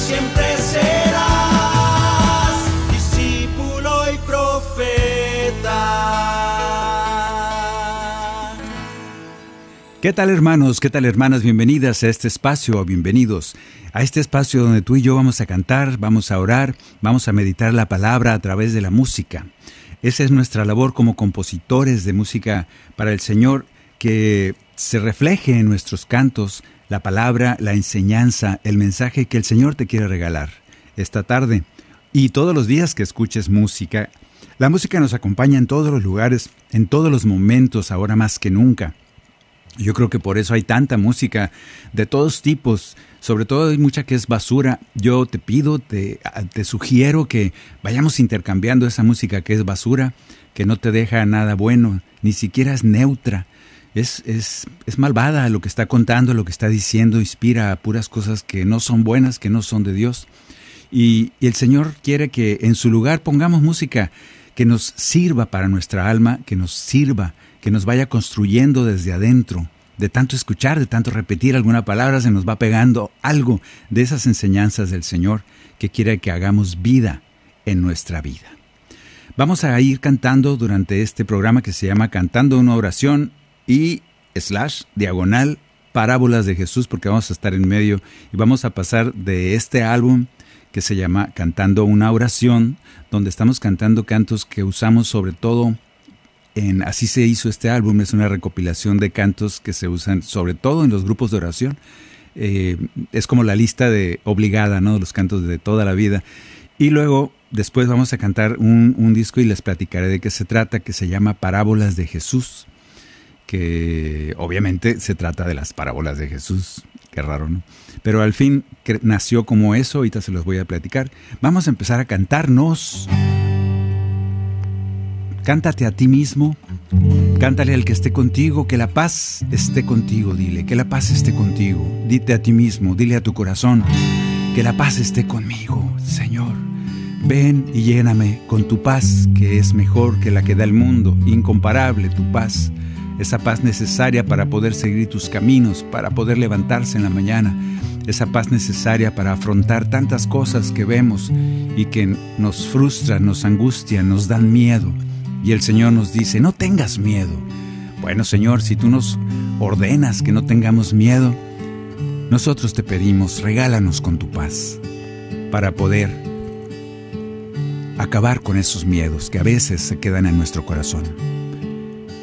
Siempre serás discípulo y profeta. ¿Qué tal hermanos? ¿Qué tal hermanas? Bienvenidas a este espacio, bienvenidos a este espacio donde tú y yo vamos a cantar, vamos a orar, vamos a meditar la palabra a través de la música. Esa es nuestra labor como compositores de música para el Señor, que se refleje en nuestros cantos la palabra, la enseñanza, el mensaje que el Señor te quiere regalar esta tarde y todos los días que escuches música. La música nos acompaña en todos los lugares, en todos los momentos, ahora más que nunca. Yo creo que por eso hay tanta música de todos tipos, sobre todo hay mucha que es basura. Yo te pido, te, te, sugiero que vayamos intercambiando esa música que es basura, que no te deja nada bueno, ni siquiera es neutra. Es, es, es malvada lo que está contando, lo que está diciendo, inspira a puras cosas que no son buenas, que no son de Dios. Y, y el Señor quiere que en su lugar pongamos música que nos sirva para nuestra alma, que nos sirva, que nos vaya construyendo desde adentro. De tanto escuchar, de tanto repetir alguna palabra, se nos va pegando algo de esas enseñanzas del Señor que quiere que hagamos vida en nuestra vida. Vamos a ir cantando durante este programa que se llama Cantando una oración y slash diagonal parábolas de Jesús porque vamos a estar en medio y vamos a pasar de este álbum que se llama Cantando una oración, donde estamos cantando cantos que usamos sobre todo en Así se hizo este álbum, es una recopilación de cantos que se usan sobre todo en los grupos de oración. Eh, es como la lista de obligada, ¿no? Los cantos de toda la vida. Y luego, después vamos a cantar un, un disco y les platicaré de qué se trata, que se llama Parábolas de Jesús, que obviamente se trata de las parábolas de Jesús. Qué raro, ¿no? Pero al fin nació como eso, ahorita se los voy a platicar. Vamos a empezar a cantarnos. Cántate a ti mismo, cántale al que esté contigo, que la paz esté contigo, dile, que la paz esté contigo. Dite a ti mismo, dile a tu corazón, que la paz esté conmigo, Señor. Ven y lléname con tu paz, que es mejor que la que da el mundo, incomparable tu paz, esa paz necesaria para poder seguir tus caminos, para poder levantarse en la mañana, esa paz necesaria para afrontar tantas cosas que vemos y que nos frustran, nos angustian, nos dan miedo. Y el Señor nos dice, no tengas miedo. Bueno, Señor, si tú nos ordenas que no tengamos miedo, nosotros te pedimos, regálanos con tu paz para poder acabar con esos miedos que a veces se quedan en nuestro corazón.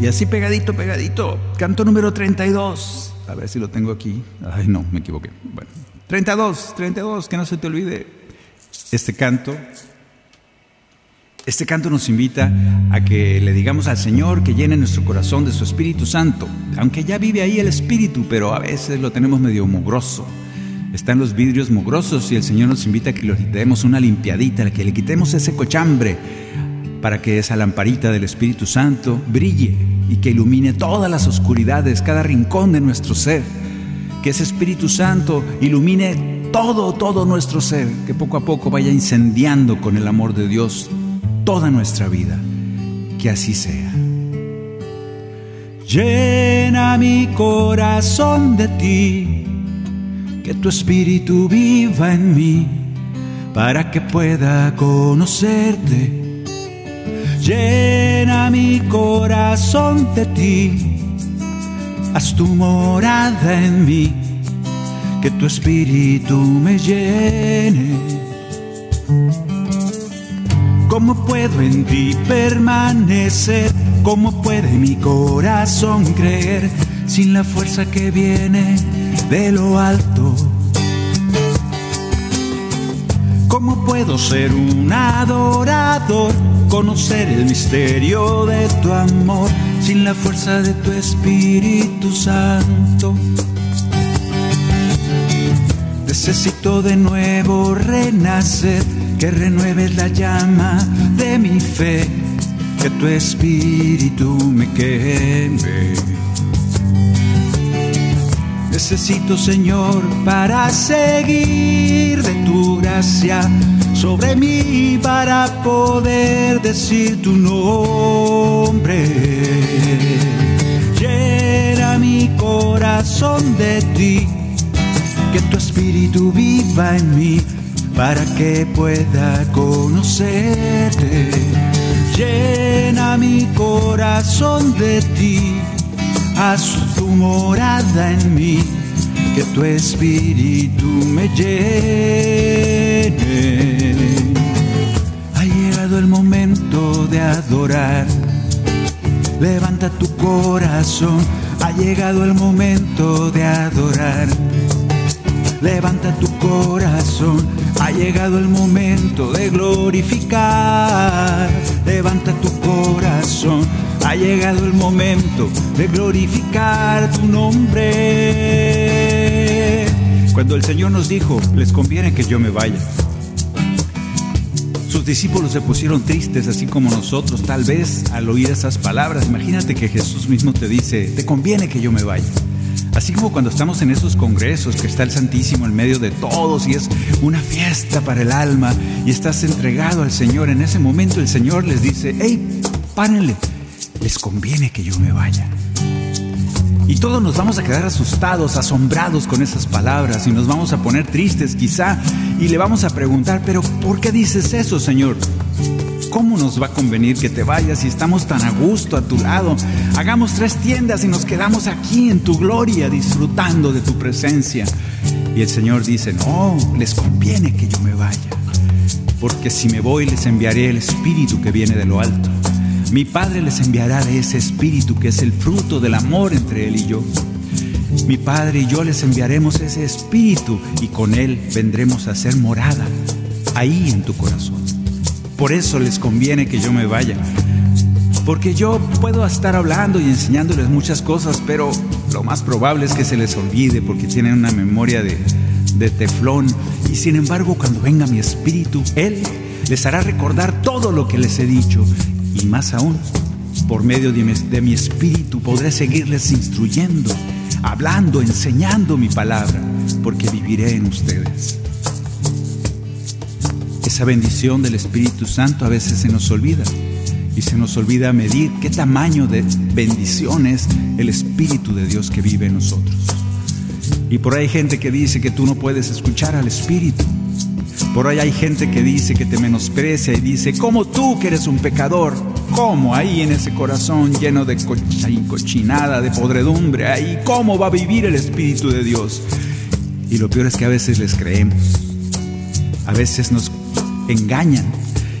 Y así pegadito, pegadito. Canto número 32. A ver si lo tengo aquí. Ay, no, me equivoqué. Bueno, 32, 32, que no se te olvide. Este canto, este canto nos invita a que le digamos al Señor que llene nuestro corazón de su Espíritu Santo, aunque ya vive ahí el Espíritu, pero a veces lo tenemos medio mugroso. Están los vidrios mugrosos y el Señor nos invita a que le demos una limpiadita, que le quitemos ese cochambre para que esa lamparita del Espíritu Santo brille y que ilumine todas las oscuridades, cada rincón de nuestro ser. Que ese Espíritu Santo ilumine todo, todo nuestro ser, que poco a poco vaya incendiando con el amor de Dios toda nuestra vida. Que así sea. Llena mi corazón de ti, que tu espíritu viva en mí, para que pueda conocerte. Llena mi corazón de ti, haz tu morada en mí que tu espíritu me llene. ¿Cómo puedo en ti permanecer? ¿Cómo puede mi corazón creer sin la fuerza que viene de lo alto? ¿Cómo puedo ser un adorador? Conocer el misterio de tu amor sin la fuerza de tu Espíritu Santo. Necesito de nuevo renacer, que renueves la llama de mi fe, que tu espíritu me queme. Necesito, Señor, para seguir de tu gracia sobre mí, para poder decir tu nombre. Llena mi corazón de ti que tu espíritu viva en mí para que pueda conocerte. Llena mi corazón de ti, haz tu morada en mí, que tu espíritu me llene. Ha llegado el momento de adorar. Levanta tu corazón, ha llegado el momento de adorar levanta tu corazón, ha llegado el momento de glorificar. Levanta tu corazón, ha llegado el momento de glorificar tu nombre. Cuando el Señor nos dijo, les conviene que yo me vaya. Sus discípulos se pusieron tristes, así como nosotros, tal vez al oír esas palabras. Imagínate que Jesús mismo te dice, te conviene que yo me vaya. Así como cuando estamos en esos congresos que está el Santísimo en medio de todos y es una fiesta para el alma y estás entregado al Señor, en ese momento el Señor les dice, hey, párenle, les conviene que yo me vaya. Y todos nos vamos a quedar asustados, asombrados con esas palabras y nos vamos a poner tristes quizá y le vamos a preguntar, pero ¿por qué dices eso, Señor? ¿Cómo nos va a convenir que te vayas si estamos tan a gusto a tu lado? Hagamos tres tiendas y nos quedamos aquí en tu gloria disfrutando de tu presencia. Y el Señor dice, no, les conviene que yo me vaya, porque si me voy les enviaré el Espíritu que viene de lo alto. Mi Padre les enviará de ese Espíritu que es el fruto del amor entre Él y yo. Mi Padre y yo les enviaremos ese Espíritu y con Él vendremos a ser morada ahí en tu corazón. Por eso les conviene que yo me vaya. Porque yo puedo estar hablando y enseñándoles muchas cosas, pero lo más probable es que se les olvide porque tienen una memoria de, teflón. Y sin embargo, cuando venga mi espíritu, Él les hará recordar todo lo que les he dicho. Y más aún, por medio de mi, espíritu podré seguirles instruyendo, hablando, enseñando mi palabra, porque viviré en ustedes. Esa bendición del Espíritu Santo a veces se nos olvida y se nos olvida medir qué tamaño de bendición es el Espíritu de Dios que vive en nosotros. Y por ahí hay gente que dice que tú no puedes escuchar al Espíritu. Por ahí hay gente que dice que te menosprecia y dice, ¿cómo tú que eres un pecador? ¿Cómo ahí en ese corazón lleno de cochinada, de podredumbre, ahí cómo va a vivir el Espíritu de Dios? Y lo peor es que a veces les creemos. A veces nos engañan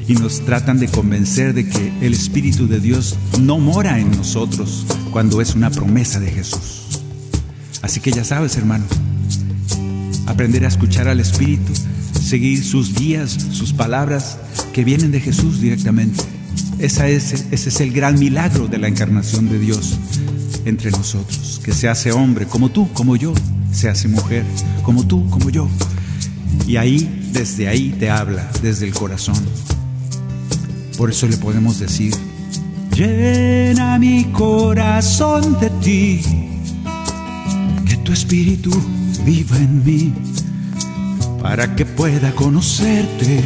y nos tratan de convencer de que el Espíritu de Dios no mora en nosotros cuando es una promesa de Jesús. Así que ya sabes, hermano, aprender a escuchar al Espíritu seguir sus guías, sus palabras que vienen de Jesús directamente. Esa es, ese es el gran milagro de la encarnación de Dios entre nosotros, que se hace hombre como tú, como yo, se hace mujer como tú, como yo. Y ahí, desde ahí te habla, desde el corazón. Por eso le podemos decir, llena mi corazón de ti, que tu espíritu viva en mí, para que pueda conocerte.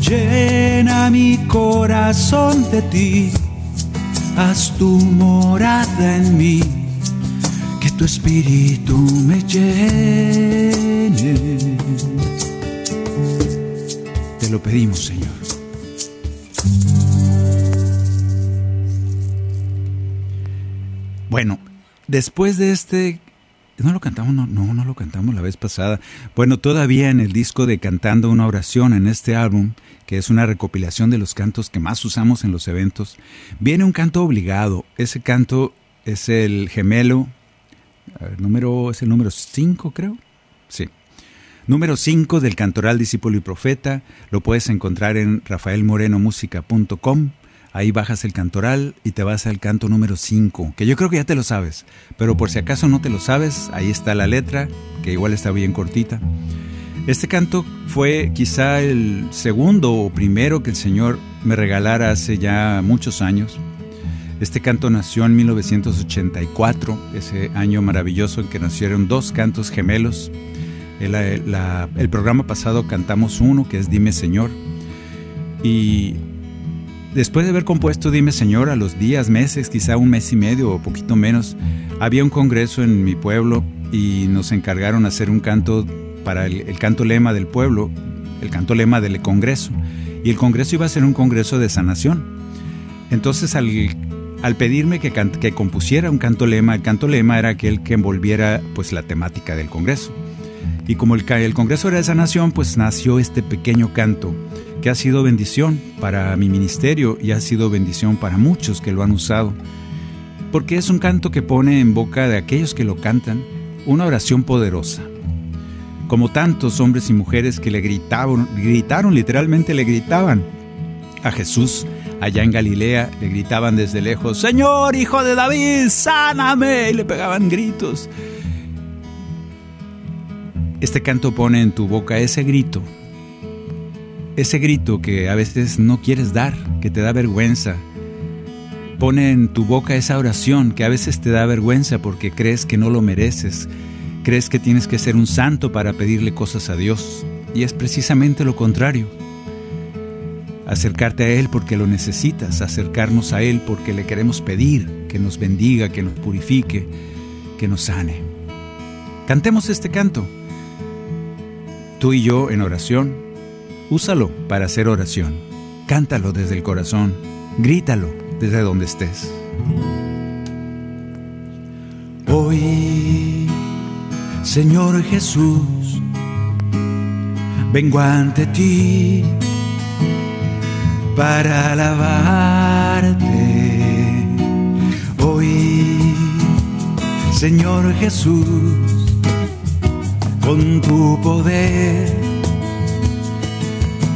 Llena mi corazón de ti, haz tu morada en mí, que tu espíritu me llene. Te lo pedimos, Señor. Bueno, después de este... ¿No lo cantamos? No, no, no lo cantamos la vez pasada. Bueno, todavía en el disco de Cantando una oración en este álbum, que es una recopilación de los cantos que más usamos en los eventos, viene un canto obligado. Ese canto es el gemelo, número, es el número 5 creo. Sí. Número 5 del Cantoral Discípulo y Profeta. Lo puedes encontrar en rafaelmorenomusica.com. Ahí bajas el cantoral y te vas al canto número 5, que yo creo que ya te lo sabes, pero por si acaso no te lo sabes, ahí está la letra, que igual está bien cortita. Este canto fue quizá el segundo o primero que el Señor me regalara hace ya muchos años. Este canto nació en 1984, ese año maravilloso en que nacieron dos cantos gemelos. El, el programa pasado cantamos uno que es Dime Señor. Y Después de haber compuesto Dime Señor a los días, meses, quizá un mes y medio o poquito menos, había un congreso en mi pueblo y nos encargaron hacer un canto para el, canto lema del pueblo, el canto lema del congreso. Y el congreso iba a ser un congreso de sanación. Entonces al, al pedirme que, compusiera un canto lema, el canto lema era aquel que envolviera pues la temática del congreso. Y como el, el congreso era de sanación, pues nació este pequeño canto que ha sido bendición para mi ministerio y ha sido bendición para muchos que lo han usado, porque es un canto que pone en boca de aquellos que lo cantan una oración poderosa. Como tantos hombres y mujeres que le gritaban, gritaron, literalmente le gritaban a Jesús allá en Galilea, le gritaban desde lejos, Señor, hijo de David, sáname, y le pegaban gritos. Este canto pone en tu boca ese grito ese grito que a veces no quieres dar, que te da vergüenza. Pone en tu boca esa oración que a veces te da vergüenza porque crees que no lo mereces, crees que tienes que ser un santo para pedirle cosas a Dios. Y es precisamente lo contrario. Acercarte a Él porque lo necesitas, acercarnos a Él porque le queremos pedir que nos bendiga, que nos purifique, que nos sane. Cantemos este canto, tú y yo en oración Úsalo para hacer oración. Cántalo desde el corazón. Grítalo desde donde estés. Hoy, Señor Jesús, vengo ante ti para alabarte. Hoy, Señor Jesús, con tu poder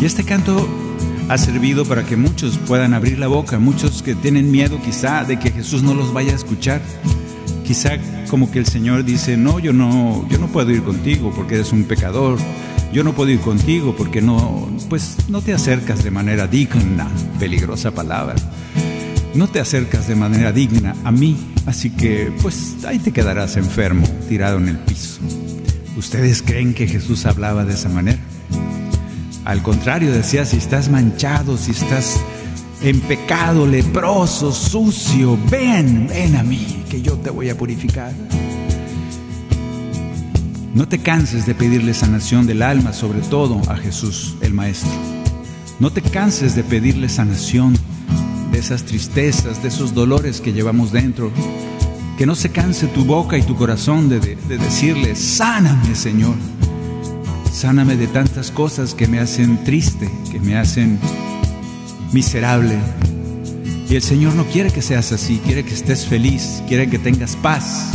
Y este canto ha servido para que muchos puedan abrir la boca, muchos que tienen miedo quizá de que Jesús no los vaya a escuchar. Quizá como que el Señor dice, "No, yo no yo no puedo ir contigo porque eres un pecador. Yo no puedo ir contigo porque no pues no te acercas de manera digna." Peligrosa palabra. No te acercas de manera digna a mí, así que pues ahí te quedarás enfermo, tirado en el piso. ¿Ustedes creen que Jesús hablaba de esa manera? Al contrario, decía, si estás manchado, si estás en pecado, leproso, sucio, ven, ven a mí, que yo te voy a purificar. No te canses de pedirle sanación del alma, sobre todo a Jesús, el Maestro. No te canses de pedirle sanación de esas tristezas, de esos dolores que llevamos dentro. Que no se canse tu boca y tu corazón de, de decirle, sáname Señor. Sáname de tantas cosas que me hacen triste, que me hacen miserable. Y el Señor no quiere que seas así, quiere que estés feliz, quiere que tengas paz.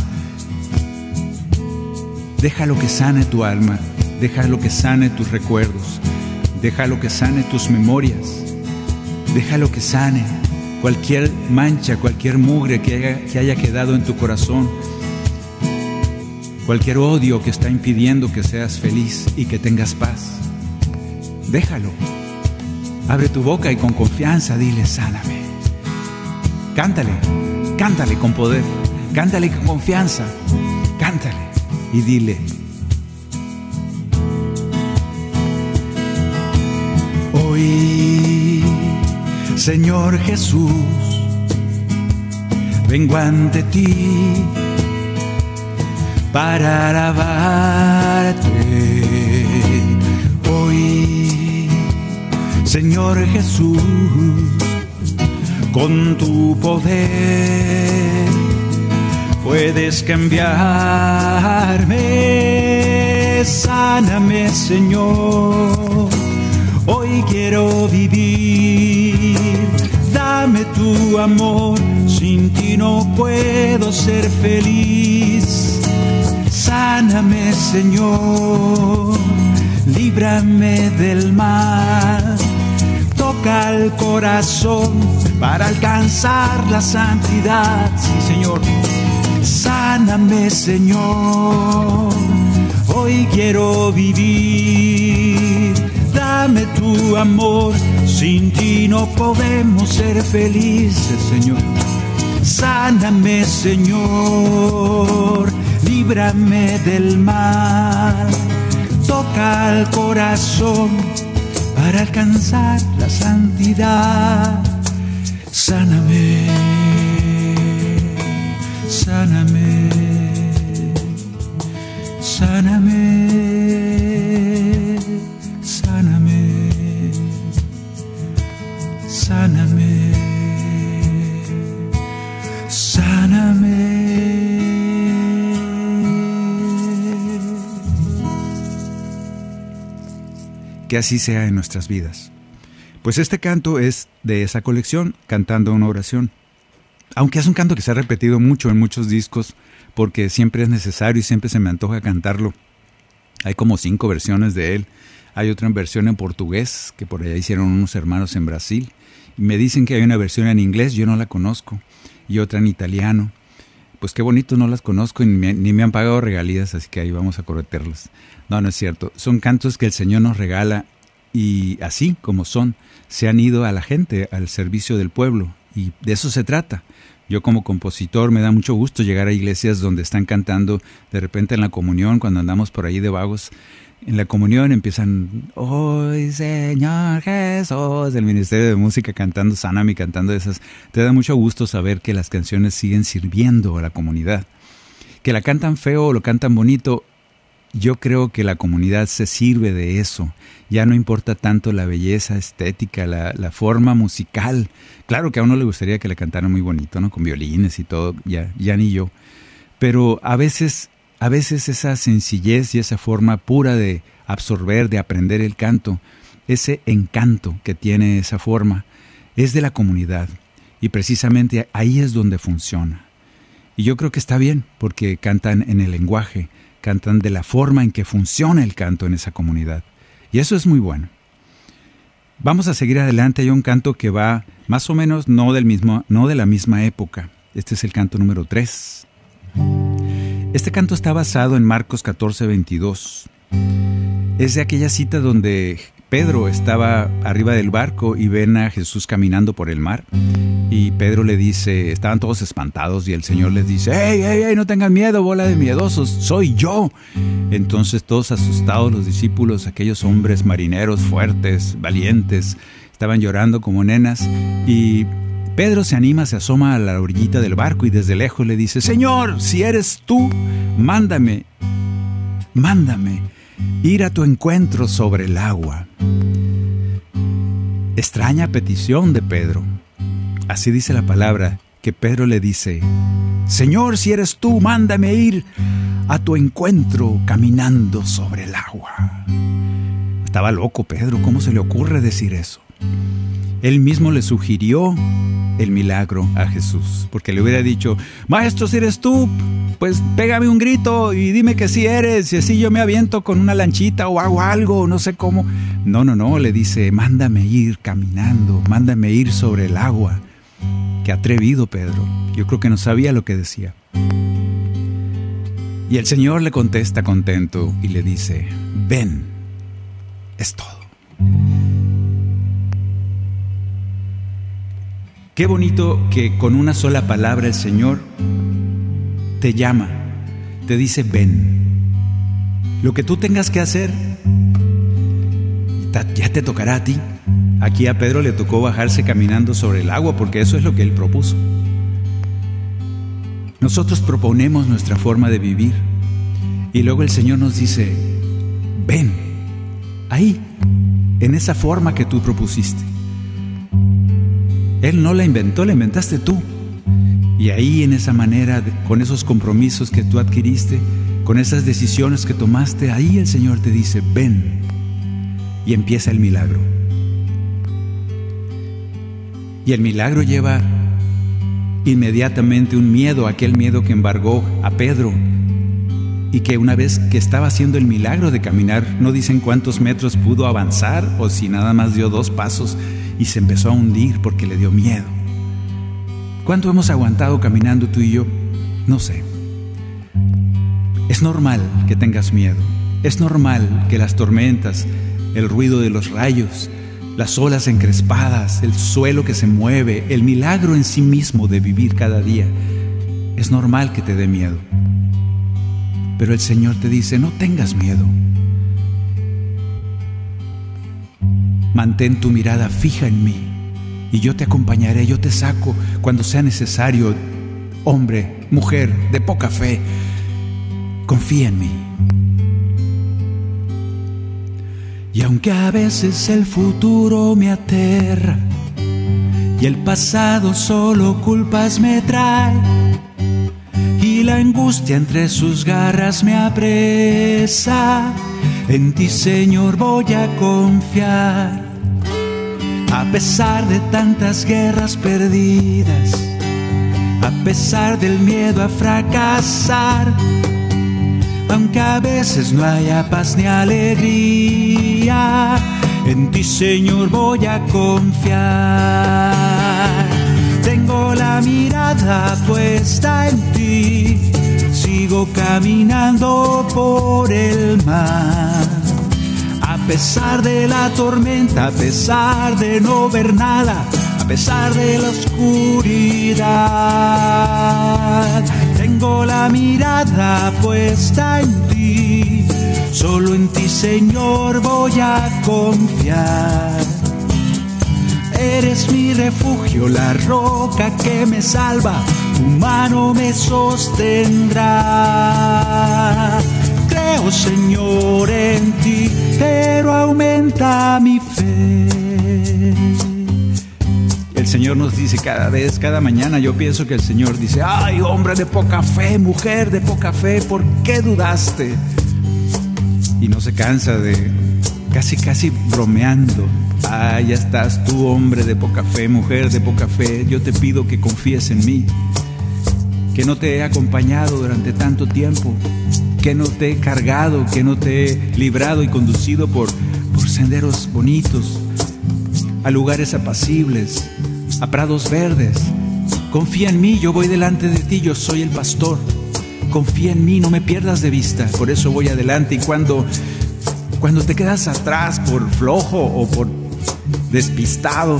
Déjalo que sane tu alma, déjalo que sane tus recuerdos, déjalo que sane tus memorias, déjalo que sane cualquier mancha, cualquier mugre que haya, que haya quedado en tu corazón, cualquier odio que está impidiendo que seas feliz y que tengas paz. Déjalo. Abre tu boca y con confianza dile, sáname. Cántale, cántale con poder, cántale con confianza, cántale y dile, hoy, Señor Jesús, vengo ante ti para alabarte. Hoy, Señor Jesús, con tu poder puedes cambiarme, sáname Señor, hoy quiero vivir, dame tu amor, sin ti no puedo ser feliz, sáname Señor, líbrame del mal, toca el corazón para alcanzar la santidad, sí Señor Sáname, Señor. Hoy quiero vivir. Dame tu amor. Sin ti no podemos ser felices, Señor. Sáname, Señor. Líbrame del mal. Toca el corazón para alcanzar la santidad. Sáname, sáname, sáname, Que así sea en nuestras vidas. Pues este canto es de esa colección, cantando una oración. Aunque es un canto que se ha repetido mucho en muchos discos, porque siempre es necesario y siempre se me antoja cantarlo. Hay como cinco versiones de él. Hay otra versión en portugués, que por allá hicieron unos hermanos en Brasil. Y me dicen que hay una versión en inglés, yo no la conozco. Y otra en italiano. Pues qué bonito, no las conozco y ni me, han pagado regalías, así que ahí vamos a correterlas. No, no es cierto. Son cantos que el Señor nos regala y así como son, se han ido a la gente, al servicio del pueblo. Y de eso se trata. Yo como compositor me da mucho gusto llegar a iglesias donde están cantando de repente en la comunión, cuando andamos por ahí de vagos. En la comunión empiezan, hoy Señor Jesús, del Ministerio de Música cantando Sanami, cantando esas. Te da mucho gusto saber que las canciones siguen sirviendo a la comunidad. Que la cantan feo o lo cantan bonito, yo creo que la comunidad se sirve de eso. Ya no importa tanto la belleza estética, la, forma musical. Claro que a uno le gustaría que le cantaran muy bonito, ¿no? Con violines y todo, ya, ya ni yo. Pero a veces, a veces esa sencillez y esa forma pura de absorber, de aprender el canto, ese encanto que tiene esa forma, es de la comunidad. Y precisamente ahí es donde funciona. Y yo creo que está bien, porque cantan en el lenguaje, cantan de la forma en que funciona el canto en esa comunidad. Y eso es muy bueno. Vamos a seguir adelante. Hay un canto que va más o menos no, del mismo, no de la misma época. Este es el canto número 3. Este canto está basado en Marcos 14, 22. Es de aquella cita donde Pedro estaba arriba del barco y ven a Jesús caminando por el mar. Y Pedro le dice, estaban todos espantados y el Señor les dice, hey, hey, hey, no tengan miedo, bola de miedosos, soy yo. Entonces todos asustados los discípulos, aquellos hombres marineros fuertes, valientes, estaban llorando como nenas y Pedro se anima, se asoma a la orillita del barco y desde lejos le dice, Señor, si eres tú, mándame mándame ir a tu encuentro sobre el agua. Extraña petición de Pedro. Así dice la palabra que Pedro le dice, Señor, si eres tú, mándame ir a tu encuentro caminando sobre el agua. Estaba loco Pedro, ¿cómo se le ocurre decir eso? Él mismo le sugirió el milagro a Jesús, porque le hubiera dicho, Maestro, si eres tú, pues pégame un grito y dime que sí eres, y así yo me aviento con una lanchita o hago algo, no sé cómo. No, no, no, le dice, mándame ir caminando, mándame ir sobre el agua. Qué atrevido Pedro, yo creo que no sabía lo que decía. Y el Señor le contesta contento y le dice, ven, es todo. Qué bonito que con una sola palabra el Señor te llama, te dice, ven. Lo que tú tengas que hacer, ya te tocará a ti. Aquí a Pedro le tocó bajarse caminando sobre el agua porque eso es lo que él propuso. Nosotros proponemos nuestra forma de vivir y luego el Señor nos dice, ven, ahí, en esa forma que tú propusiste. Él no la inventó, la inventaste tú. Y ahí en esa manera, con esos compromisos que tú adquiriste, con esas decisiones que tomaste, ahí el Señor te dice, ven. Y empieza el milagro. Y el milagro lleva inmediatamente un miedo, aquel miedo que embargó a Pedro. Y que una vez que estaba haciendo el milagro de caminar, no dicen cuántos metros pudo avanzar o si nada más dio dos pasos, y se empezó a hundir porque le dio miedo. ¿Cuánto hemos aguantado caminando tú y yo? No sé. Es normal que tengas miedo. Es normal que las tormentas, el ruido de los rayos, las olas encrespadas, el suelo que se mueve, el milagro en sí mismo de vivir cada día, es normal que te dé miedo. Pero el Señor te dice, no tengas miedo. Mantén tu mirada fija en mí y yo te acompañaré, yo te saco cuando sea necesario, hombre, mujer, de poca fe. Confía en mí. Y aunque a veces el futuro me aterra y el pasado solo culpas me trae y la angustia entre sus garras me apresa, en ti Señor voy a confiar pesar de tantas guerras perdidas, a pesar del miedo a fracasar, aunque a veces no haya paz ni alegría, en ti Señor voy a confiar. Tengo la mirada puesta en ti, sigo caminando por el mar a pesar de la tormenta, a pesar de no ver nada, a pesar de la oscuridad. Tengo la mirada puesta en ti, solo en ti Señor voy a confiar. Eres mi refugio, la roca que me salva, tu mano me sostendrá creo, Señor, en ti, pero aumenta mi fe. El Señor nos dice cada vez, cada mañana, yo pienso que el Señor dice, ay, hombre de poca fe, mujer de poca fe, ¿por qué dudaste? Y no se cansa de, casi, casi bromeando, ah, ya estás tú, hombre de poca fe, mujer de poca fe, yo te pido que confíes en mí, que no te he acompañado durante tanto tiempo, que no te he cargado, que no te he librado y conducido por, por senderos bonitos, a lugares apacibles, a prados verdes. Confía en mí, yo voy delante de ti, yo soy el pastor. Confía en mí, no me pierdas de vista, por eso voy adelante y cuando cuando te quedas atrás por flojo o por despistado,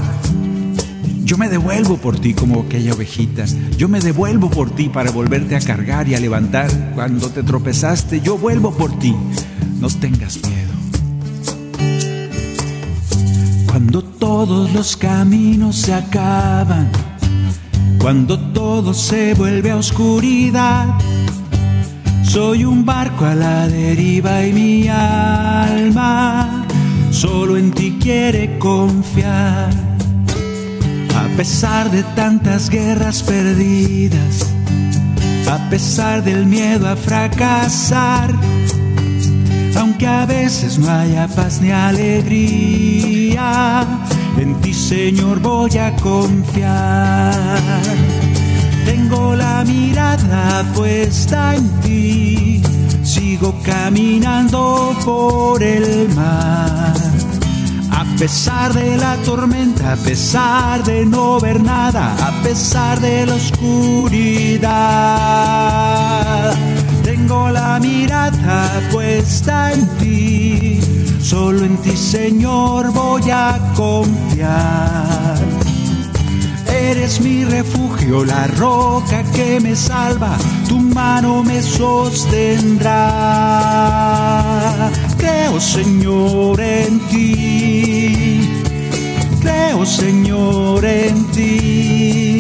yo me devuelvo por ti como aquella ovejita. Yo me devuelvo por ti para volverte a cargar y a levantar. Cuando te tropezaste, yo vuelvo por ti. No tengas miedo. Cuando todos los caminos se acaban, cuando todo se vuelve a oscuridad, Soy un barco a la deriva y mi alma solo en ti quiere confiar. A pesar de tantas guerras perdidas, a pesar del miedo a fracasar, aunque a veces no haya paz ni alegría, en ti Señor voy a confiar. Tengo la mirada puesta en ti, sigo caminando por el mar. A pesar de la tormenta, a pesar de no ver nada, a pesar de la oscuridad, tengo la mirada puesta en ti. Solo en ti, Señor, voy a confiar. Eres mi refugio, la roca que me salva, tu mano me sostendrá. Creo, Señor, en ti. Creo, Señor, en ti.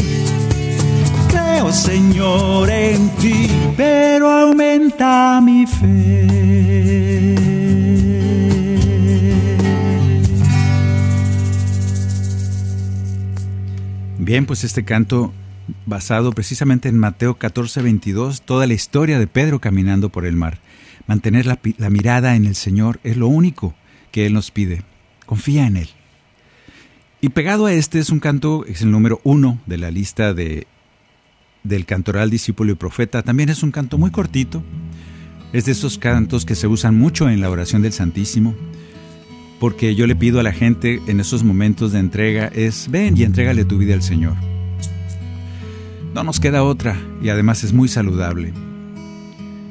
Creo, Señor, en ti, pero aumenta mi fe. Bien, pues este canto basado precisamente en Mateo 14, 22, toda la historia de Pedro caminando por el mar. Mantener la, mirada en el Señor es lo único que Él nos pide. Confía en Él. Y pegado a este es un canto, es el número uno de la lista de, del cantoral discípulo y profeta. También es un canto muy cortito. Es de esos cantos que se usan mucho en la oración del Santísimo porque yo le pido a la gente en esos momentos de entrega es ven y entrégale tu vida al Señor. No nos queda otra y además es muy saludable.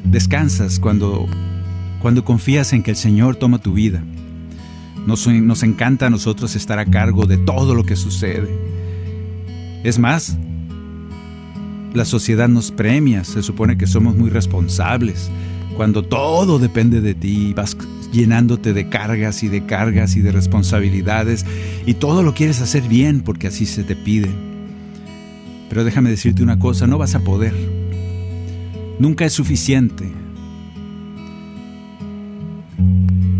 Descansas cuando, cuando confías en que el Señor toma tu vida. Nos, nos encanta a nosotros estar a cargo de todo lo que sucede. Es más, la sociedad nos premia, se supone que somos muy responsables, cuando todo depende de ti, vas llenándote de cargas y de cargas y de responsabilidades y todo lo quieres hacer bien porque así se te pide. Pero déjame decirte una cosa, no vas a poder. Nunca es suficiente.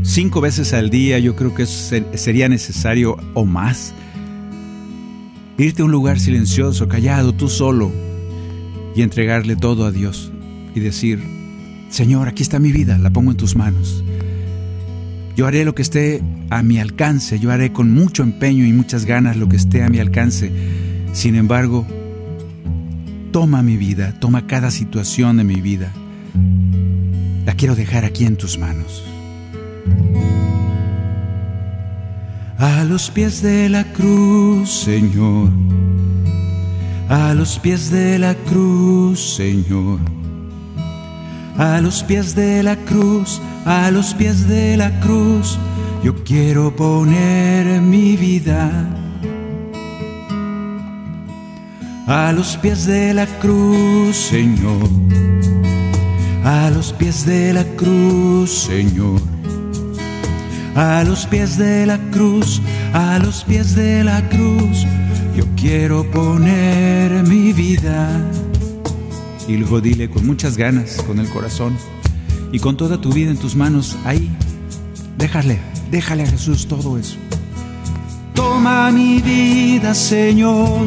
Cinco veces al día yo creo que sería necesario o más. Irte a un lugar silencioso, callado, tú solo, y entregarle todo a Dios y decir, Señor, aquí está mi vida, la pongo en tus manos. Yo haré lo que esté a mi alcance, yo haré con mucho empeño y muchas ganas lo que esté a mi alcance. Sin embargo, toma mi vida, toma cada situación de mi vida. La quiero dejar aquí en tus manos. A los pies de la cruz, Señor. A los pies de la cruz, Señor. A los pies de la cruz a los pies de la cruz, yo quiero poner mi vida. A los pies de la cruz, Señor. A los pies de la cruz, Señor. A los pies de la cruz, a los pies de la cruz, yo quiero poner mi vida. Y luego dile con muchas ganas, con el corazón y con toda tu vida en tus manos ahí. Déjale, déjale a Jesús todo eso. Toma mi vida, Señor.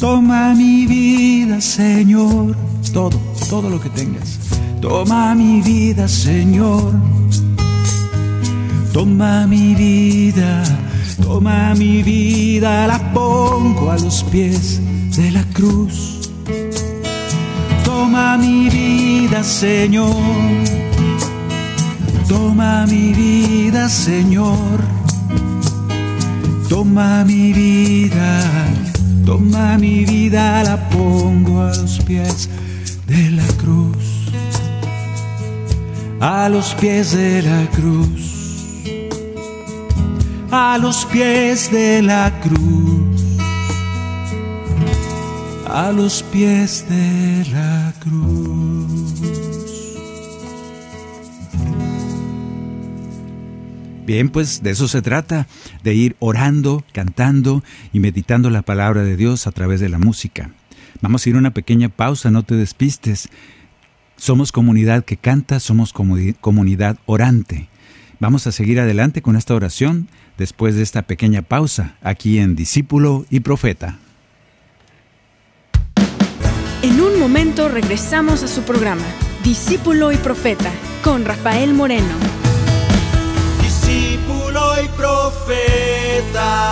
Toma mi vida, Señor. Todo, todo lo que tengas. Toma mi vida, Señor. Toma mi vida, toma mi vida, la pongo a los pies de la cruz. Toma mi vida, Señor. Toma mi vida, Señor. Toma mi vida, Toma mi vida, la pongo a los pies de la cruz. A los pies de la cruz. A los pies de la cruz. A los pies de la cruz. Bien, pues de eso se trata, de ir orando, cantando y meditando la palabra de Dios a través de la música. Vamos a ir a una pequeña pausa, no te despistes. Somos comunidad que canta, somos comunidad orante. Vamos a seguir adelante con esta oración después de esta pequeña pausa aquí en Discípulo y Profeta. En un momento regresamos a su programa, Discípulo y Profeta, con Rafael Moreno. Discípulo y Profeta.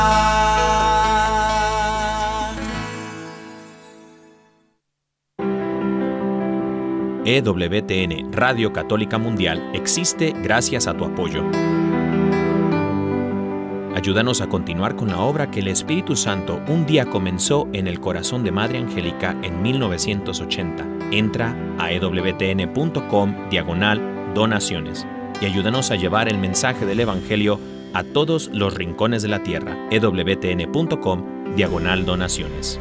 EWTN Radio Católica Mundial existe gracias a tu apoyo. Ayúdanos a continuar con la obra que el Espíritu Santo un día comenzó en el corazón de Madre Angélica en 1980. Entra a ewtn.com diagonal donaciones y ayúdanos a llevar el mensaje del Evangelio a todos los rincones de la tierra. ewtn.com diagonal donaciones.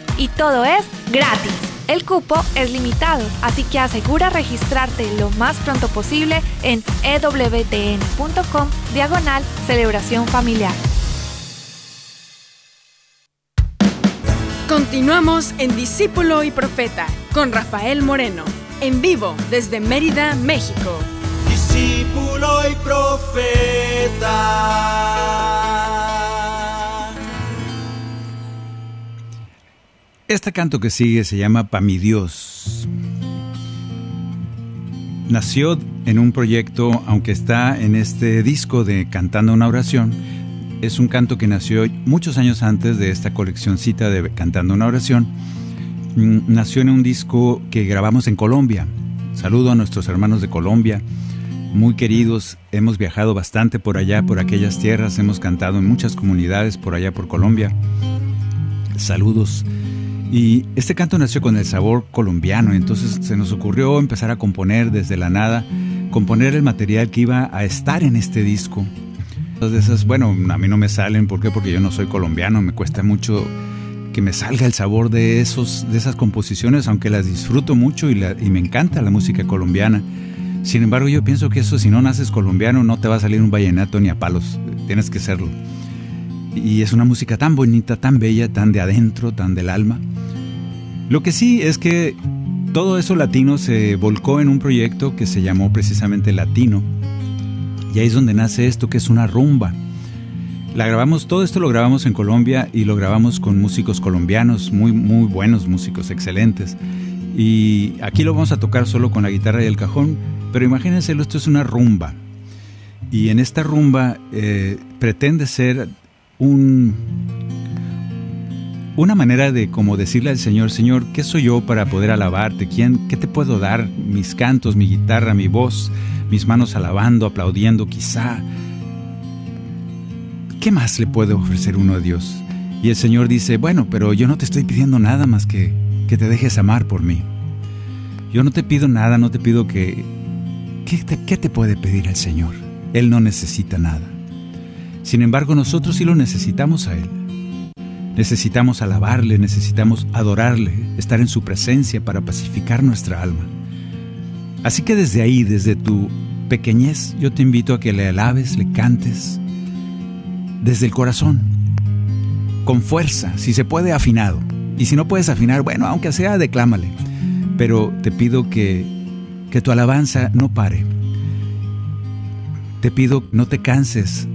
Y todo es gratis. El cupo es limitado, así que asegura registrarte lo más pronto posible en ewtn.com diagonal celebración familiar. Continuamos en Discípulo y Profeta con Rafael Moreno, en vivo desde Mérida, México. Discípulo y Profeta. Este canto que sigue se llama Pa mi Dios. Nació en un proyecto, aunque está en este disco de Cantando una oración, es un canto que nació muchos años antes de esta coleccioncita de Cantando una oración. Mm, nació en un disco que grabamos en Colombia. Saludo a nuestros hermanos de Colombia, muy queridos. Hemos viajado bastante por allá, por aquellas tierras. Hemos cantado en muchas comunidades por allá, por Colombia. Saludos. Y este canto nació con el sabor colombiano, entonces se nos ocurrió empezar a componer desde la nada, componer el material que iba a estar en este disco. Entonces esas, bueno, a mí no me salen, ¿por qué? Porque yo no soy colombiano, me cuesta mucho que me salga el sabor de, esos, de esas composiciones, aunque las disfruto mucho y, y me encanta la música colombiana. Sin embargo, yo pienso que eso, si no naces colombiano, no te va a salir un vallenato ni a palos, tienes que serlo. Y es una música tan bonita, tan bella, tan de adentro, tan del alma. Lo que sí es que todo eso latino se volcó en un proyecto que se llamó precisamente Latino. Y ahí es donde nace esto que es una rumba. La grabamos, todo esto lo grabamos en Colombia y lo grabamos con músicos colombianos, muy, muy buenos músicos, excelentes. Y aquí lo vamos a tocar solo con la guitarra y el cajón, pero imagínense, esto es una rumba. Y en esta rumba eh, pretende ser un, una manera de como decirle al Señor, Señor, ¿qué soy yo para poder alabarte? ¿Quién, ¿Qué te puedo dar? Mis cantos, mi guitarra, mi voz, mis manos alabando, aplaudiendo, quizá. ¿Qué más le puede ofrecer uno a Dios? Y el Señor dice, bueno, pero yo no te estoy pidiendo nada más que que te dejes amar por mí. Yo no te pido nada, no te pido que... ¿Qué qué te puede pedir el Señor? Él no necesita nada. Sin embargo, nosotros sí lo necesitamos a Él. Necesitamos alabarle, necesitamos adorarle, estar en su presencia para pacificar nuestra alma. Así que desde ahí, desde tu pequeñez, yo te invito a que le alabes, le cantes, desde el corazón, con fuerza, si se puede afinado. Y si no puedes afinar, bueno, aunque sea, declámale. Pero te pido que, que tu alabanza no pare. Te pido no te canses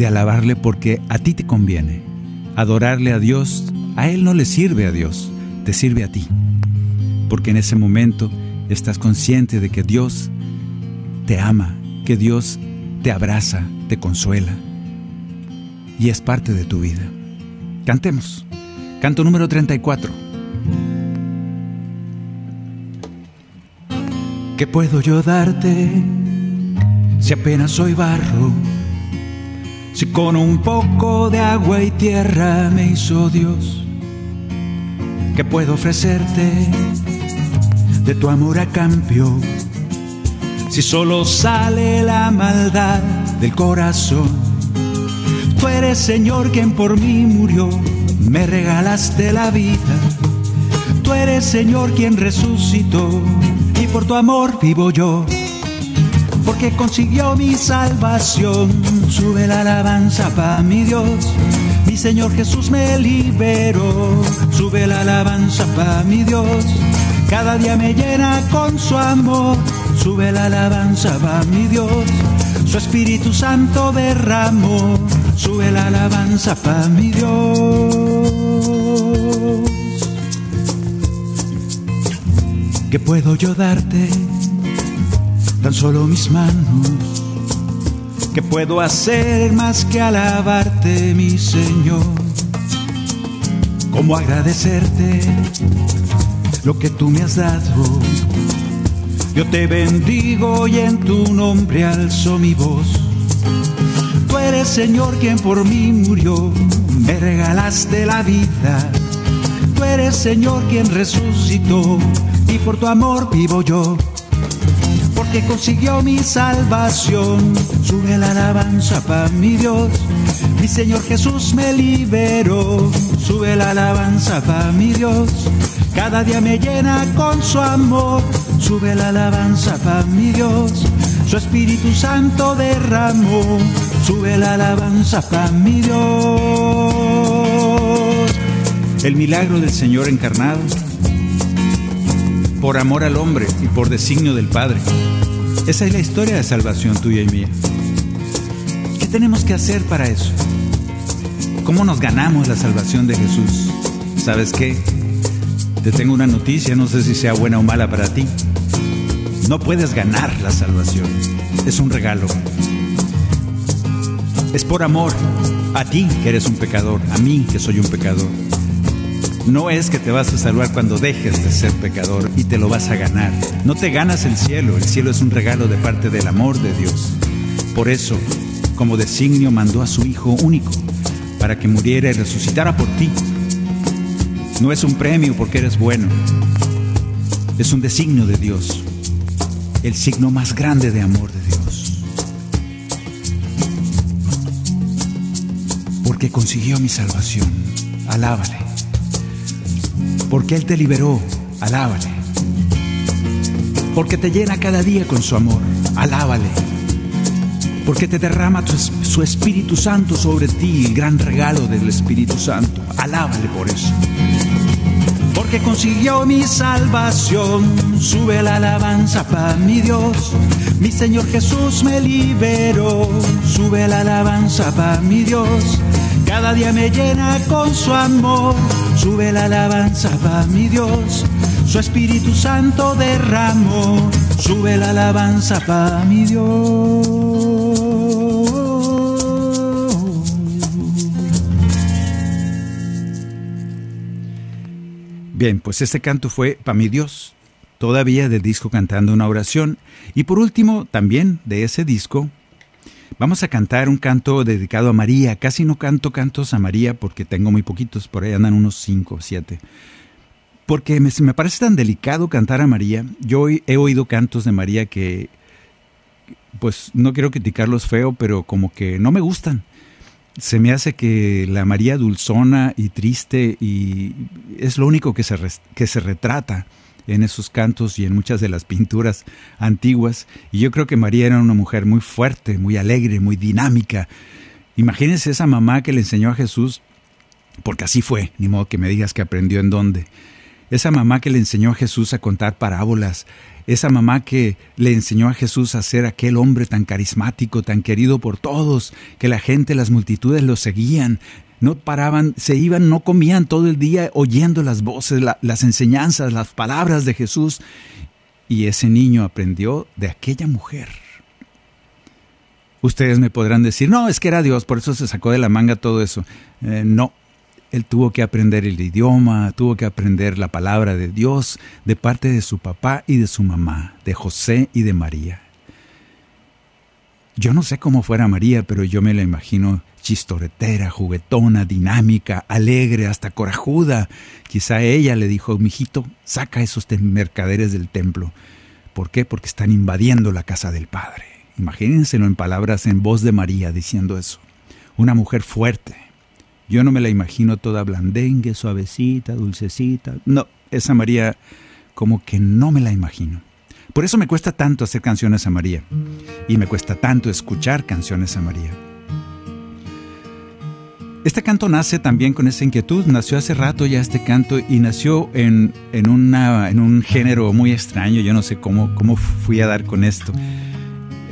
de alabarle porque a ti te conviene. Adorarle a Dios, a Él no le sirve a Dios, te sirve a ti. Porque en ese momento estás consciente de que Dios te ama que Dios te abraza, te consuela y es parte de tu vida. Cantemos. Canto número 34. ¿Qué puedo yo darte si apenas soy barro? Si con un poco de agua y tierra me hizo Dios. ¿Qué puedo ofrecerte de tu amor a cambio? Si solo sale la maldad del corazón. Tú eres Señor quien por mí murió, me regalaste la vida. Tú eres Señor quien resucitó y por tu amor vivo yo. Porque consiguió mi salvación, sube la alabanza para mi Dios. Mi Señor Jesús me liberó, sube la alabanza para mi Dios. Cada día me llena con su amor, sube la alabanza para mi Dios. Su Espíritu Santo derramó, sube la alabanza para mi Dios. ¿Qué puedo yo darte? Tan solo mis manos. ¿Qué puedo hacer más que alabarte, mi Señor? ¿Cómo agradecerte lo que tú me has dado? Yo te bendigo y en tu nombre alzo mi voz. Tú eres Señor quien por mí murió, me regalaste la vida. Tú eres Señor quien resucitó y por tu amor vivo yo. Porque consiguió mi salvación, sube la alabanza para mi Dios. Mi Señor Jesús me liberó, sube la alabanza para mi Dios. Cada día me llena con su amor, sube la alabanza para mi Dios. Su Espíritu Santo derramó, sube la alabanza para mi Dios. El milagro del Señor encarnado por amor al hombre y por designio del Padre. Esa es la historia de salvación tuya y mía. ¿Qué tenemos que hacer para eso? ¿Cómo nos ganamos la salvación de Jesús? ¿Sabes qué? Te tengo una noticia, no sé si sea buena o mala para ti. No puedes ganar la salvación. Es un regalo. Es por amor a ti que eres un pecador, a mí que soy un pecador. No es que te vas a salvar cuando dejes de ser pecador y te lo vas a ganar. No te ganas el cielo, el cielo es un regalo de parte del amor de Dios. Por eso, como designio, mandó a su Hijo único para que muriera y resucitara por ti. No es un premio porque eres bueno, es un designio de Dios, el signo más grande de amor de Dios. Porque consiguió mi salvación, alábale porque Él te liberó, alábale. Porque te llena cada día con su amor, alábale. Porque te derrama su Espíritu Santo sobre ti, el gran regalo del Espíritu Santo, alábale por eso. Porque consiguió mi salvación, sube la alabanza para mi Dios. Mi Señor Jesús me liberó, sube la alabanza para mi Dios. Cada día me llena con su amor, sube la alabanza para mi Dios. Su Espíritu Santo derramó, sube la alabanza para mi Dios. Bien, pues este canto fue para mi Dios, todavía del disco Cantando una oración. Y por último, también de ese disco, Vamos a cantar un canto dedicado a María. Casi no canto cantos a María porque tengo muy poquitos, por ahí andan unos cinco o siete. Porque me, me, parece tan delicado cantar a María. Yo he oído cantos de María que, pues no quiero criticarlos feo, pero como que no me gustan. Se me hace que la María dulzona y triste y es lo único que se, que se retrata en esos cantos y en muchas de las pinturas antiguas. Y yo creo que María era una mujer muy fuerte, muy alegre, muy dinámica. Imagínense esa mamá que le enseñó a Jesús, porque así fue, ni modo que me digas que aprendió en dónde. Esa mamá que le enseñó a Jesús a contar parábolas, esa mamá que le enseñó a Jesús a ser aquel hombre tan carismático, tan querido por todos, que la gente, las multitudes lo seguían, no paraban, se iban, no comían todo el día oyendo las voces, las enseñanzas, las palabras de Jesús. Y ese niño aprendió de aquella mujer. Ustedes me podrán decir, no, es que era Dios, por eso se sacó de la manga todo eso. Eh, no, él tuvo que aprender el idioma, tuvo que aprender la palabra de Dios de parte de su papá y de su mamá, de José y de María. Yo no sé cómo fuera María, pero yo me la imagino chistoretera, juguetona, dinámica, alegre, hasta corajuda. Quizá ella le dijo, mijito, saca esos mercaderes del templo. ¿Por qué? Porque están invadiendo la casa del Padre. Imagínenselo en palabras en voz de María diciendo eso. Una mujer fuerte. Yo no me la imagino toda blandengue, suavecita, dulcecita. No, esa María como que no me la imagino. Por eso me cuesta tanto hacer canciones a María. Y me cuesta tanto escuchar canciones a María. Este canto nace también con esa inquietud, nació hace rato ya este canto y nació en, una, en un género muy extraño, yo no sé cómo, cómo fui a dar con esto.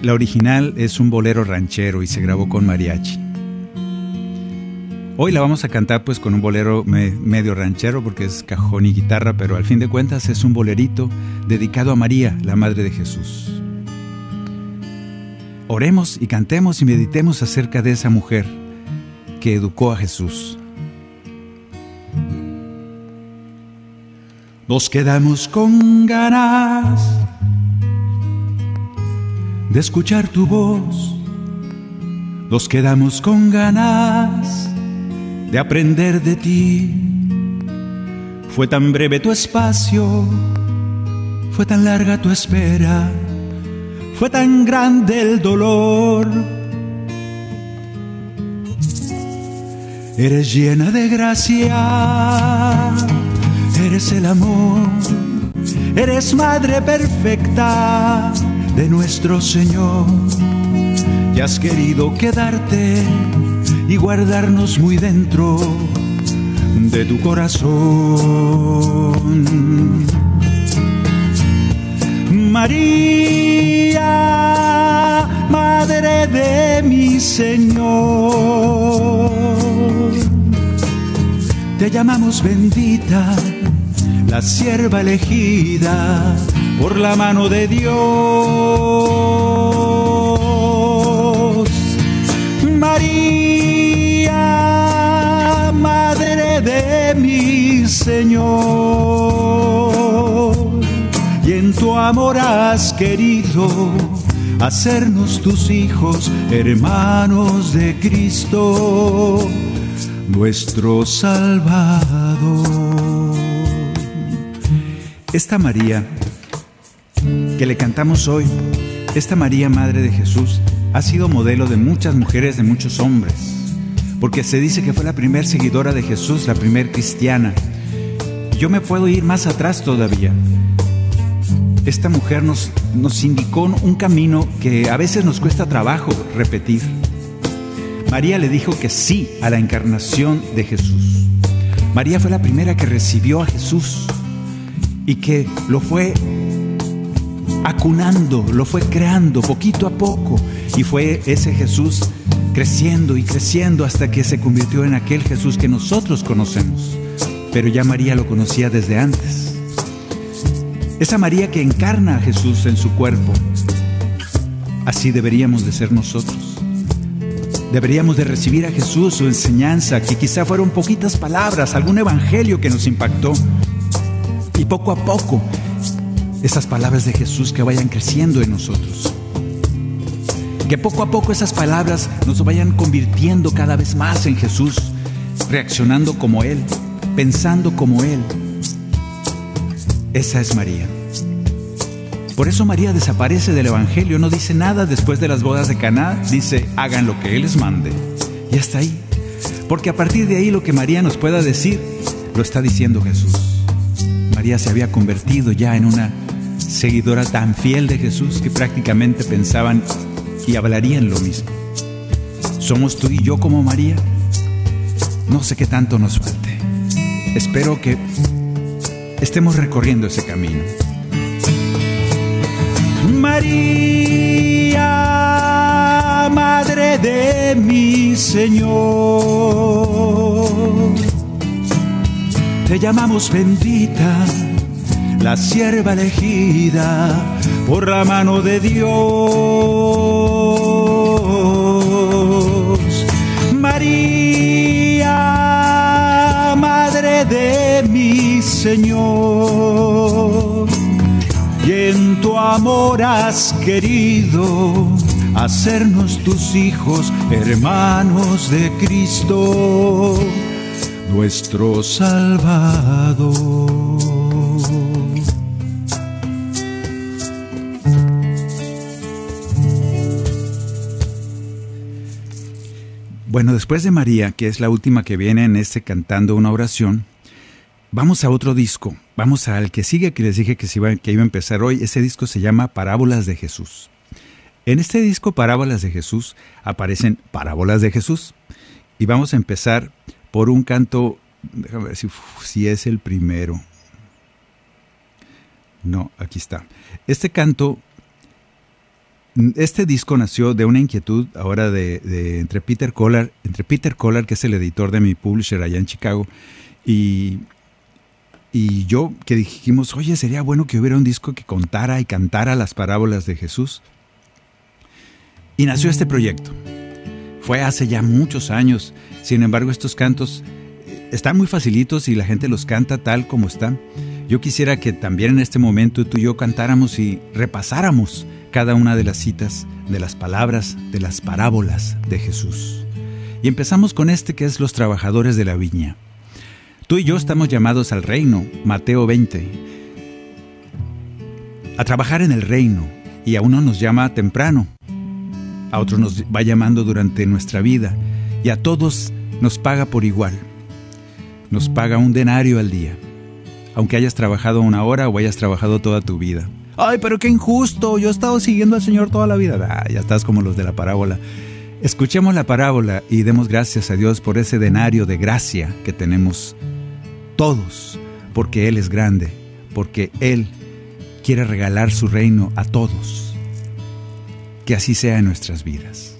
La original es un bolero ranchero y se grabó con mariachi. Hoy la vamos a cantar pues con un bolero medio ranchero porque es cajón y guitarra, pero al fin de cuentas es un bolerito dedicado a María, la Madre de Jesús. Oremos y cantemos y meditemos acerca de esa mujer que educó a Jesús. Nos quedamos con ganas de escuchar tu voz. Nos quedamos con ganas de aprender de ti. Fue tan breve tu espacio, fue tan larga tu espera, fue tan grande el dolor Eres llena de gracia, eres el amor, eres madre perfecta de nuestro Señor. Y has querido quedarte y guardarnos muy dentro de tu corazón. María, Madre de mi Señor te llamamos bendita, la sierva elegida por la mano de Dios. María, Madre de mi Señor, y en tu amor has querido hacernos tus hijos, hermanos de Cristo nuestro Salvador. Esta María que le cantamos hoy, esta María, Madre de Jesús, ha sido modelo de muchas mujeres, de muchos hombres, porque se dice que fue la primer seguidora de Jesús, la primer cristiana. Yo me puedo ir más atrás todavía. Esta mujer nos, nos indicó un camino que a veces nos cuesta trabajo repetir María le dijo que sí a la encarnación de Jesús. María fue la primera que recibió a Jesús y que lo fue acunando, lo fue creando poquito a poco y fue ese Jesús creciendo y creciendo hasta que se convirtió en aquel Jesús que nosotros conocemos. Pero ya María lo conocía desde antes. Esa María que encarna a Jesús en su cuerpo. Así deberíamos de ser nosotros. Deberíamos de recibir a Jesús su enseñanza, que quizá fueron poquitas palabras, algún evangelio que nos impactó. Y poco a poco, esas palabras de Jesús que vayan creciendo en nosotros. Que poco a poco esas palabras nos vayan convirtiendo cada vez más en Jesús, reaccionando como Él, pensando como Él. Esa es María. Por eso María desaparece del Evangelio, no dice nada después de las bodas de Caná, dice, hagan lo que Él les mande. Y hasta ahí. Porque a partir de ahí lo que María nos pueda decir, lo está diciendo Jesús. María se había convertido ya en una seguidora tan fiel de Jesús que prácticamente pensaban y hablarían lo mismo. ¿Somos tú y yo como María? No sé qué tanto nos falte. Espero que estemos recorriendo ese camino. María, Madre de mi Señor. Te llamamos bendita, la sierva elegida por la mano de Dios. María, Madre de mi Señor. Y en amor has querido hacernos tus hijos, hermanos de Cristo, nuestro Salvador. Bueno, después de María, que es la última que viene en este cantando una oración, vamos a otro disco. Vamos al que sigue, que les dije que, iba, que iba a empezar hoy. Ese disco se llama Parábolas de Jesús. En este disco Parábolas de Jesús aparecen parábolas de Jesús. Y vamos a empezar por un canto, déjame ver si, si es el primero. No, aquí está. Este canto este disco nació de una inquietud ahora de, entre Peter Collar, entre Peter Collar, que es el editor de mi publisher allá en Chicago, y, y yo que dijimos, oye, sería bueno que hubiera un disco que contara y cantara las parábolas de Jesús. Y nació este proyecto. Fue hace ya muchos años. Sin embargo, estos cantos eh, están muy facilitos y la gente los canta tal como están. Yo quisiera que también en este momento tú y yo cantáramos y repasáramos cada una de las citas, de las palabras, de las parábolas de Jesús. Y empezamos con este que es los trabajadores de la viña. Tú y yo estamos llamados al reino, Mateo 20, a trabajar en el reino, y a uno nos llama temprano, a otro nos va llamando durante nuestra vida, y a todos nos paga por igual. Nos paga un denario al día, aunque hayas trabajado una hora o hayas trabajado toda tu vida. Ay, pero qué injusto, yo he estado siguiendo al Señor toda la vida. Ah, ya estás como los de la parábola. Escuchemos la parábola y demos gracias a Dios por ese denario de gracia que tenemos todos, porque Él es grande, porque Él quiere regalar su reino a todos. Que así sea en nuestras vidas.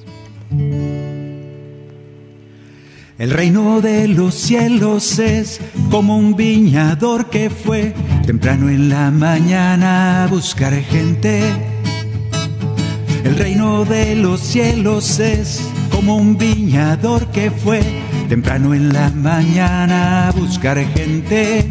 El reino de los cielos es como un viñador que fue temprano en la mañana a buscar gente. El reino de los cielos es como un viñador que fue temprano en la mañana a buscar gente.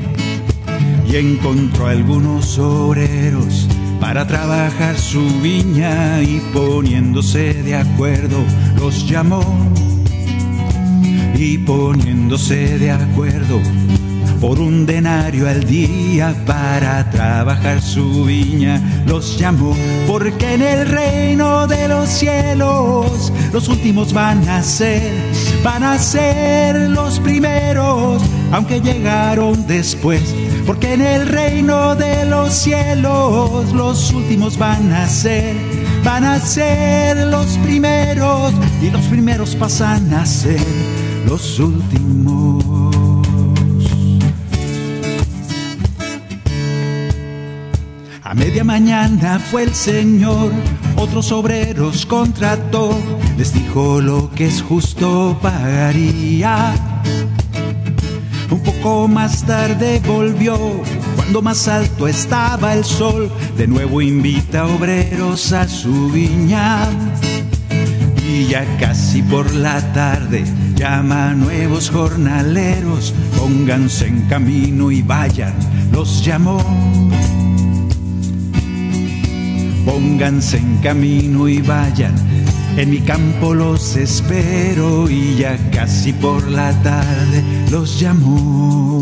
Y encontró algunos obreros para trabajar su viña y poniéndose de acuerdo los llamó y poniéndose de acuerdo por un denario al día para trabajar su viña. Los llamó porque en el reino de los cielos los últimos van a ser, van a ser los primeros, aunque llegaron después. Porque en el reino de los cielos los últimos van a ser, van a ser los primeros y los primeros pasan a ser los últimos. Media mañana fue el Señor, otros obreros contrató, les dijo lo que es justo pagaría. Un poco más tarde volvió, cuando más alto estaba el sol, de nuevo invita obreros a su viña. Y ya casi por la tarde llama a nuevos jornaleros, pónganse en camino y vayan, los llamó. Pónganse en camino y vayan, en mi campo los espero y ya casi por la tarde los llamó.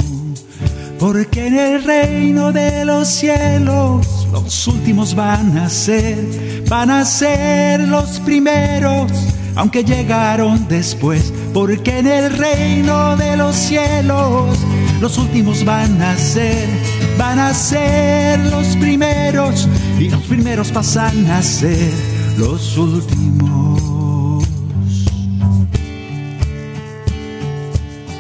Porque en el reino de los cielos los últimos van a ser, van a ser los primeros, aunque llegaron después. Porque en el reino de los cielos los últimos van a ser, van a ser los primeros y los primeros pasan a ser los últimos.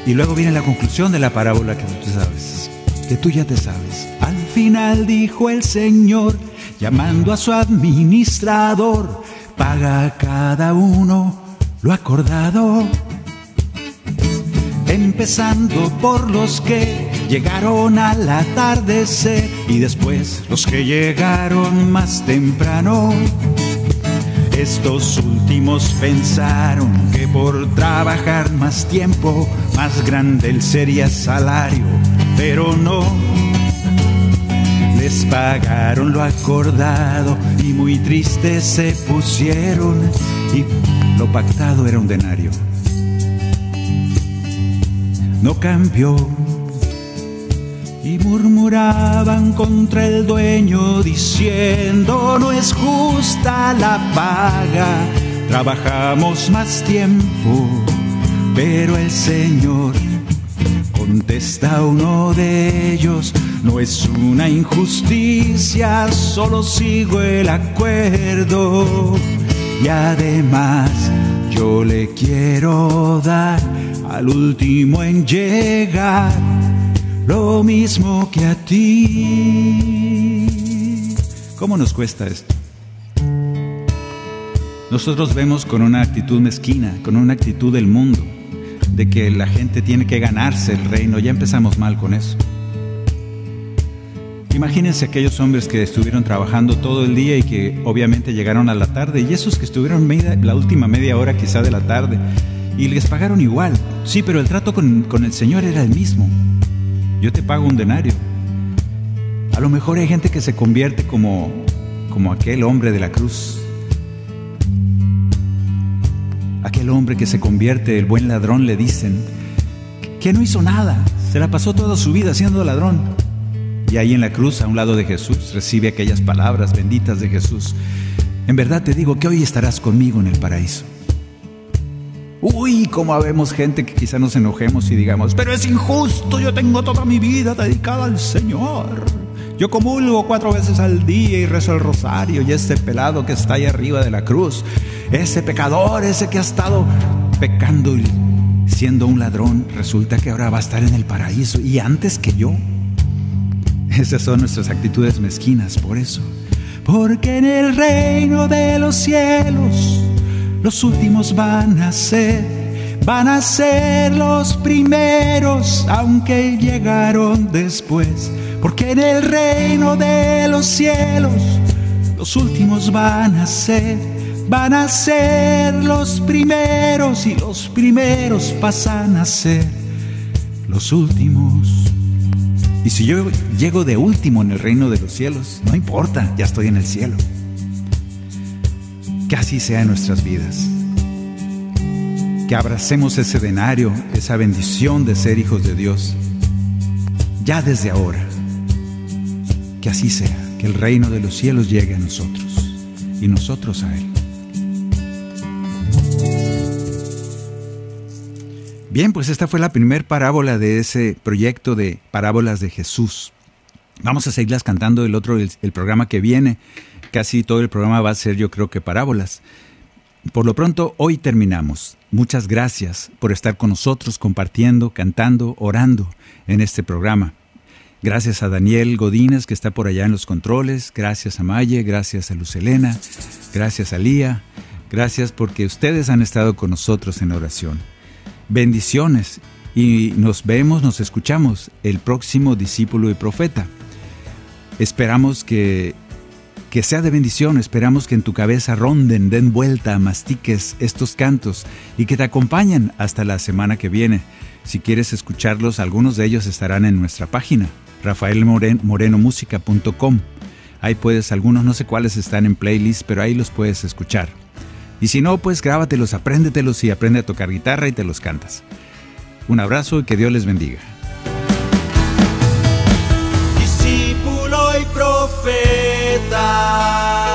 Y luego viene la conclusión de la parábola que tú sabes, que tú ya te sabes. Al final dijo el Señor, llamando a su administrador, paga cada uno lo acordado. Empezando por los que llegaron al atardecer y después los que llegaron más temprano. Estos últimos pensaron que por trabajar más tiempo, más grande el sería salario, pero no. Les pagaron lo acordado y muy tristes se pusieron y lo pactado era un denario. No cambió murmuraban contra el dueño diciendo no es justa la paga, trabajamos más tiempo, pero el Señor contesta uno de ellos, no es una injusticia, solo sigo el acuerdo. Y además yo le quiero dar al último en llegar lo mismo que a ti. ¿Cómo nos cuesta esto? Nosotros vemos con una actitud mezquina, con una actitud del mundo, de que la gente tiene que ganarse el reino. Ya empezamos mal con eso. Imagínense aquellos hombres que estuvieron trabajando todo el día y que obviamente llegaron a la tarde, y esos que estuvieron la última media hora quizá de la tarde, y les pagaron igual. Sí, pero el trato con, con el Señor era el mismo yo te pago un denario. A lo mejor hay gente que se convierte como, como aquel hombre de la cruz. Aquel hombre que se convierte, el buen ladrón, le dicen que no hizo nada, se la pasó toda su vida siendo ladrón. Y ahí en la cruz, a un lado de Jesús, recibe aquellas palabras benditas de Jesús. En verdad te digo que hoy estarás conmigo en el paraíso. Uy, como habemos gente que quizá nos enojemos y digamos, pero es injusto, yo tengo toda mi vida dedicada al Señor. Yo comulgo cuatro veces al día y rezo el rosario y ese pelado que está ahí arriba de la cruz, ese pecador, ese que ha estado pecando y siendo un ladrón, resulta que ahora va a estar en el paraíso y antes que yo. Esas son nuestras actitudes mezquinas, por eso. Porque en el reino de los cielos los últimos van a ser, van a ser los primeros, aunque llegaron después, porque en el reino de los cielos, los últimos van a ser, van a ser los primeros y los primeros pasan a ser los últimos. Y si yo llego de último en el reino de los cielos, no importa, ya estoy en el cielo. Que así sea en nuestras vidas. Que abracemos ese denario, esa bendición de ser hijos de Dios, ya desde ahora. Que así sea, que el reino de los cielos llegue a nosotros y nosotros a Él. Bien, pues esta fue la primera parábola de ese proyecto de parábolas de Jesús. Vamos a seguirlas cantando el otro, el, el programa que viene casi todo el programa va a ser yo creo que parábolas. Por lo pronto, hoy terminamos. Muchas gracias por estar con nosotros compartiendo, cantando, orando en este programa. Gracias a Daniel Godínez que está por allá en los controles, gracias a Maye, gracias a Luz Elena, gracias a Lía, gracias porque ustedes han estado con nosotros en oración. Bendiciones y nos vemos, nos escuchamos el próximo discípulo y profeta. Esperamos que que sea de bendición. Esperamos que en tu cabeza ronden, den vuelta, mastiques estos cantos y que te acompañen hasta la semana que viene. Si quieres escucharlos, algunos de ellos estarán en nuestra página, rafaelmorenomusica.com. Ahí puedes, algunos no sé cuáles están en playlist, pero ahí los puedes escuchar. Y si no, pues grábatelos, apréndetelos y aprende a tocar guitarra y te los cantas. Un abrazo y que Dios les bendiga. Discípulo y andar.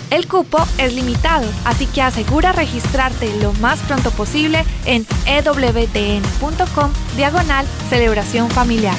El cupo es limitado, así que asegura registrarte lo más pronto posible en ewtn.com diagonal celebración familiar.